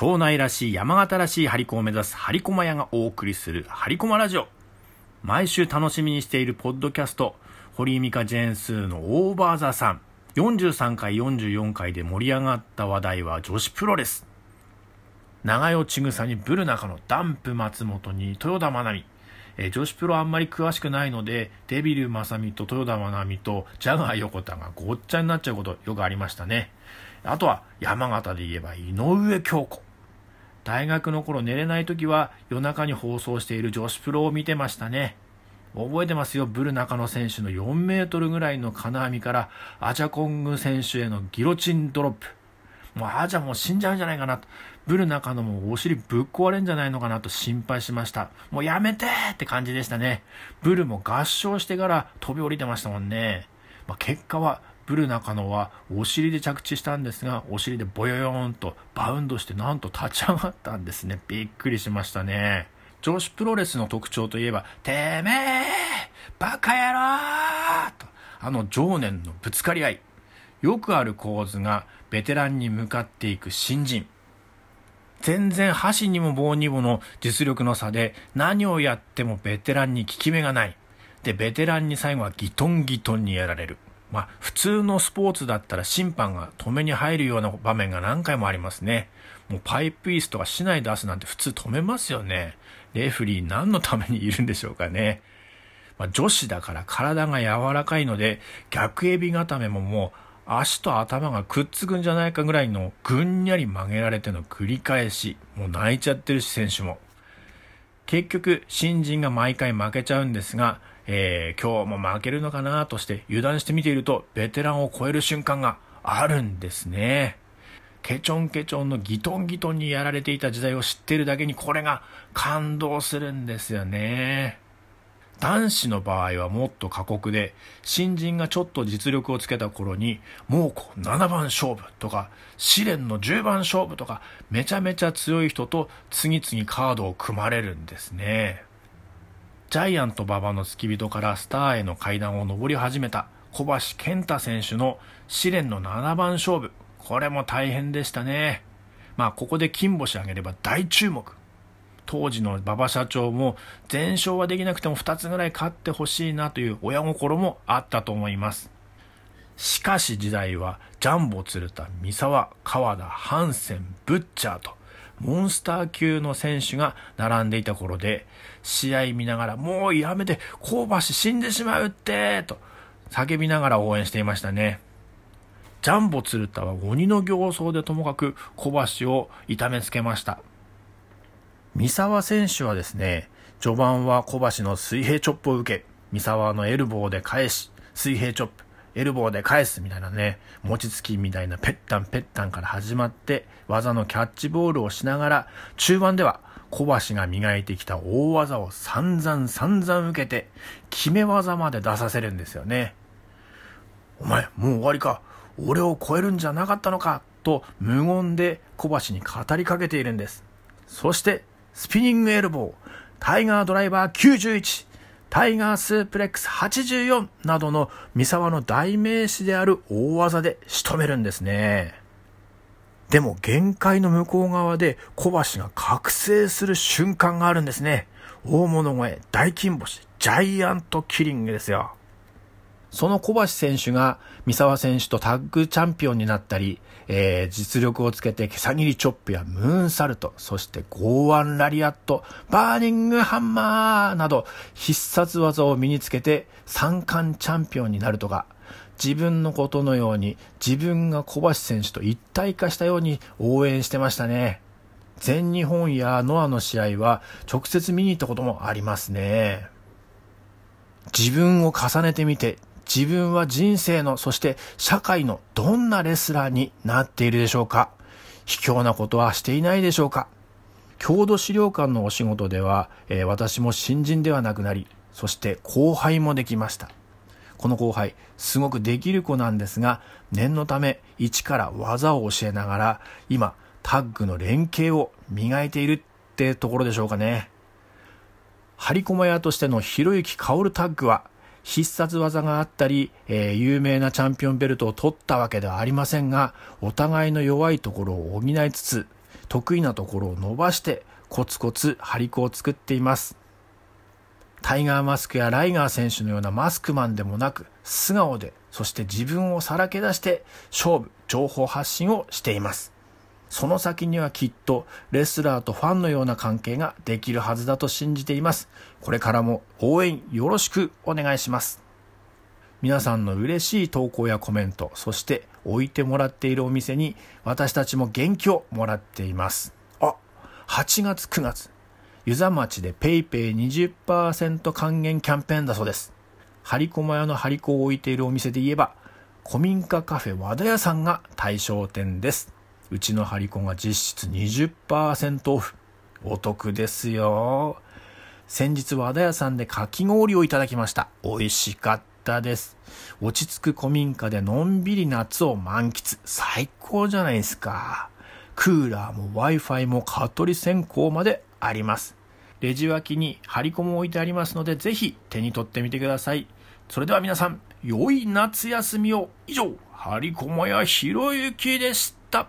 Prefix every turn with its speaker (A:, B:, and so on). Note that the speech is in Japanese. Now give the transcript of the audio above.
A: 庄内らしい山形らしい張り子を目指す張り駒屋がお送りする張り駒ラジオ。毎週楽しみにしているポッドキャスト、堀井美香ジェーンスーのオーバーザさん。43回、44回で盛り上がった話題は女子プロレス。長与千草にブル中のダンプ松本に豊田真奈美。え、女子プロあんまり詳しくないので、デビル正美と豊田真奈美とジャガー横田がごっちゃになっちゃうことよくありましたね。あとは山形で言えば井上京子。大学の頃寝れない時は夜中に放送している女子プロを見てましたね。覚えてますよ、ブル中野選手の4メートルぐらいの金網からアジャコング選手へのギロチンドロップ。もうアジャもう死んじゃうんじゃないかなと。ブル中野もお尻ぶっ壊れんじゃないのかなと心配しました。もうやめてって感じでしたね。ブルも合唱してから飛び降りてましたもんね。まあ、結果はブル中野はお尻で着地したんですが、お尻でボヨヨーンとバウンドしてなんと立ち上がったんですね。びっくりしましたね。女子プロレスの特徴といえば、てめえバカ野郎と、あの情念のぶつかり合い。よくある構図がベテランに向かっていく新人。全然箸にも棒にもの実力の差で何をやってもベテランに効き目がない。で、ベテランに最後はギトンギトンにやられる。まあ、普通のスポーツだったら審判が止めに入るような場面が何回もありますね。もうパイプ椅子とか市内出すなんて普通止めますよね。レフリー何のためにいるんでしょうかね。まあ、女子だから体が柔らかいので、逆エビ固めももう足と頭がくっつくんじゃないかぐらいのぐんにゃり曲げられての繰り返し。もう泣いちゃってるし、選手も。結局、新人が毎回負けちゃうんですが、えー、今日も負けるのかなとして油断して見ていると、ベテランを超える瞬間があるんですね。ケチョンケチョンのギトンギトンにやられていた時代を知ってるだけにこれが感動するんですよね。男子の場合はもっと過酷で、新人がちょっと実力をつけた頃に、もうこう7番勝負とか、試練の10番勝負とか、めちゃめちゃ強い人と次々カードを組まれるんですね。ジャイアント馬場の付き人からスターへの階段を上り始めた小橋健太選手の試練の7番勝負。これも大変でしたね。まあ、ここで金星あげれば大注目。当時の馬場社長も全勝はできなくても2つぐらい勝ってほしいなという親心もあったと思います。しかし時代はジャンボ鶴田、三沢、川田、ハンセン、ブッチャーとモンスター級の選手が並んでいた頃で試合見ながらもうやめて香ばし死んでしまうってと叫びながら応援していましたね。ジャンボ鶴田は鬼の形相でともかく小橋を痛めつけました。三沢選手はですね、序盤は小橋の水平チョップを受け、三沢のエルボーで返し、水平チョップ、エルボーで返すみたいなね、餅つきみたいなペッタンペッタンから始まって、技のキャッチボールをしながら、中盤では小橋が磨いてきた大技を散々散々受けて、決め技まで出させるんですよね。お前、もう終わりか。俺を超えるんじゃなかったのか。と無言で小橋に語りかけているんです。そして、スピニングエルボー、タイガードライバー91、タイガースープレックス84などの三沢の代名詞である大技で仕留めるんですね。でも限界の向こう側で小橋が覚醒する瞬間があるんですね。大物声、大金星、ジャイアントキリングですよ。その小橋選手が三沢選手とタッグチャンピオンになったり、えー、実力をつけて毛さ切りチョップやムーンサルト、そして剛腕ラリアット、バーニングハンマーなど必殺技を身につけて三冠チャンピオンになるとか、自分のことのように自分が小橋選手と一体化したように応援してましたね。全日本やノアの試合は直接見に行ったこともありますね。自分を重ねてみて自分は人生の、そして社会のどんなレスラーになっているでしょうか？卑怯なことはしていないでしょうか？郷土資料館のお仕事では、えー、私も新人ではなくなり、そして後輩もできました。この後輩、すごくできる子なんですが、念のため、一から技を教えながら、今、タッグの連携を磨いているってところでしょうかね。張り駒屋としてのひろゆき薫タッグは、必殺技があったり、えー、有名なチャンピオンベルトを取ったわけではありませんが、お互いの弱いところを補いつつ、得意なところを伸ばしてコツコツ張り子を作っています。タイガーマスクやライガー選手のようなマスクマンでもなく、素顔で、そして自分をさらけ出して勝負、情報発信をしています。その先にはきっとレスラーとファンのような関係ができるはずだと信じています。これからも応援よろしくお願いします。皆さんの嬉しい投稿やコメント、そして置いてもらっているお店に私たちも元気をもらっています。あ、8月9月、湯沢町で PayPay20% 還元キャンペーンだそうです。張り駒屋の張り子を置いているお店で言えば、古民家カフェ和田屋さんが対象店です。うちの張り子が実質20%オフ。お得ですよ。先日和田屋さんでかき氷をいただきました。美味しかったです。落ち着く古民家でのんびり夏を満喫。最高じゃないですか。クーラーも Wi-Fi も蚊取り線香まであります。レジ脇に張り子も置いてありますので、ぜひ手に取ってみてください。それでは皆さん、良い夏休みを。以上、張り子もやひろゆきでした。